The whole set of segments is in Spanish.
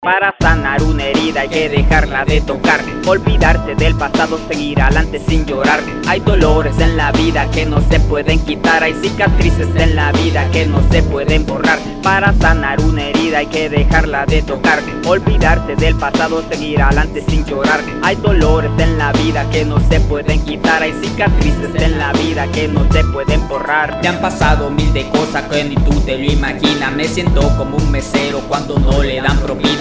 Para, sanar una herida hay que dejarla de tocar. Olvidarse del pasado, seguir adelante sin llorar Hay dolores en la vida que no se pueden quitar. Hay cicatrices en la vida que no se pueden borrar. Para sanar una herida hay que dejarla de tocar. Olvidarse del pasado, seguir adelante sin llorar. Hay dolores en la vida que no se pueden quitar. Hay cicatrices en la vida que no se pueden borrar. Me han pasado mil de cosas que ni tú te lo imaginas. Me siento como un mesero cuando no le dan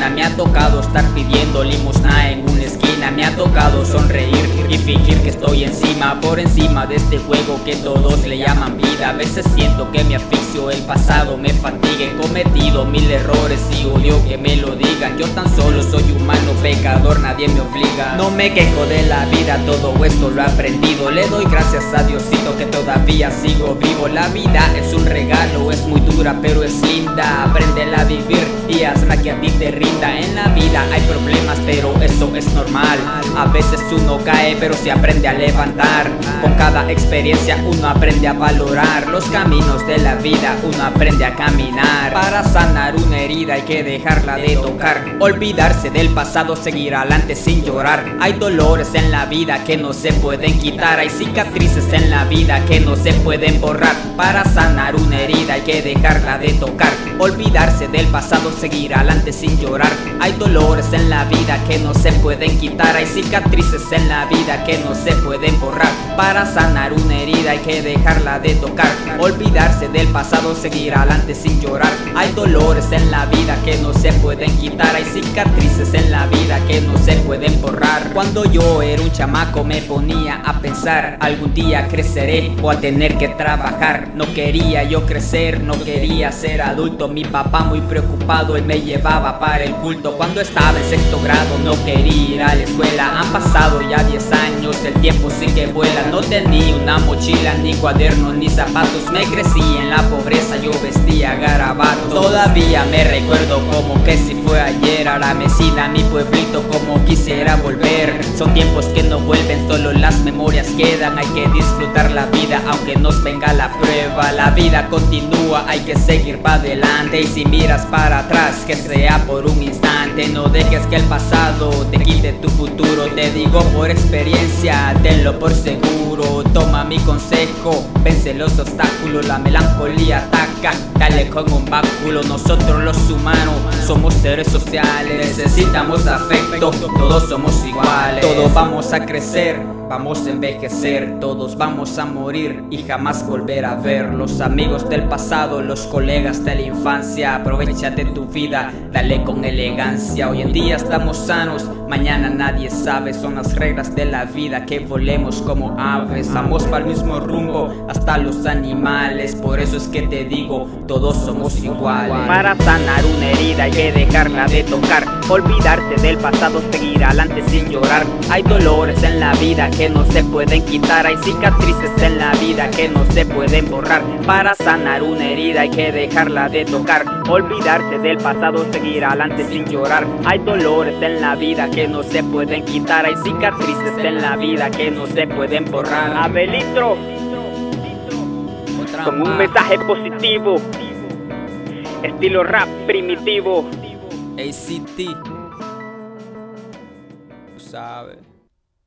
me ha tocado estar pidiendo limosna en una esquina. Me ha tocado sonreír y fingir que estoy encima Por encima de este juego que todos le llaman vida. A veces siento que me asfixio, el pasado me fatiga He cometido mil errores y odio que me lo digan. Yo tan solo soy humano, pecador, nadie me obliga. No me quejo de la vida, todo esto lo he aprendido. Le doy gracias a Diosito que todavía sigo vivo. La vida es un regalo, es muy dura pero es linda. Aprende a vivir y hazla que a ti te rinda En la vida. Hay problemas pero eso es normal. A veces uno cae pero se aprende a levantar. Con cada experiencia uno aprende a valorar Los caminos de la vida. Uno aprende a caminar. Para sanar una herida hay que dejarla de tocar. Olvidarse del pasado, seguir adelante sin llorar. Hay dolores en la vida que no se pueden quitar. Hay cicatrices en la vida que no se pueden borrar. Para sanar una herida hay que dejarla de tocar. Olvidarse del pasado, seguir adelante sin llorar. Hay dolores en la vida que no se pueden quitar Hay cicatrices en la vida que no se pueden borrar Para sanar una herida. Hay que dejarla de tocar Olvidarse del pasado, seguir adelante sin llorar. Hay dolores en la vida que no se pueden quitar Hay cicatrices en la vida que no se pueden borrar. Cuando yo era un chamaco me ponía a pensar Algún día creceré o a tener que trabajar. No quería yo crecer, no quería ser adulto. Mi papá muy preocupado, él me llevaba para el culto. Cuando estaba en sexto grado no quería ir a la escuela Han pasado ya 10 años, el tiempo sí que No tenía una mochila, ni cuadernos, ni zapatos Me crecí en la pobreza, yo vestía garabatos. Todavía me recuerdo como que si fue ayer A la mesina, mi pueblito como quisiera volver. Son tiempos vuelven, solo las memorias quedan. Hay que disfrutar la vida aunque nos venga la prueba. La vida continúa, hay que seguir para adelante. Y si miras para atrás, que sea por un instante. No dejes que el pasado te quite tu futuro. Te digo por experiencia, tenlo por seguro. Toma mi consejo, vence los obstáculos. La melancolía ataca, dale con un báculo. Nosotros los humanos somos seres sociales. Necesitamos afecto, todos somos iguales. Todos vamos a crecer Vamos a envejecer, todos vamos a morir y jamás volver a ver Los amigos del pasado, los colegas de la infancia. Aprovechate tu vida, dale con elegancia. Hoy en día estamos sanos, mañana nadie sabe. Son las reglas de la vida que volemos como aves. Vamos para el mismo rumbo, hasta los animales. Por eso es que te digo, todos somos iguales. Para sanar una herida hay que dejarla de tocar. Olvidarse del pasado, seguir adelante sin llorar. Hay dolores en la vida que no se pueden quitar. Hay cicatrices en la vida que no se pueden borrar. Para sanar una herida hay que dejarla de tocar. Olvidarse del pasado, seguir adelante sin llorar. Hay dolores en la vida que no se pueden quitar. Hay cicatrices en la vida que no se pueden borrar. Abelitro Con un mensaje positivo. Estilo rap primitivo. ACT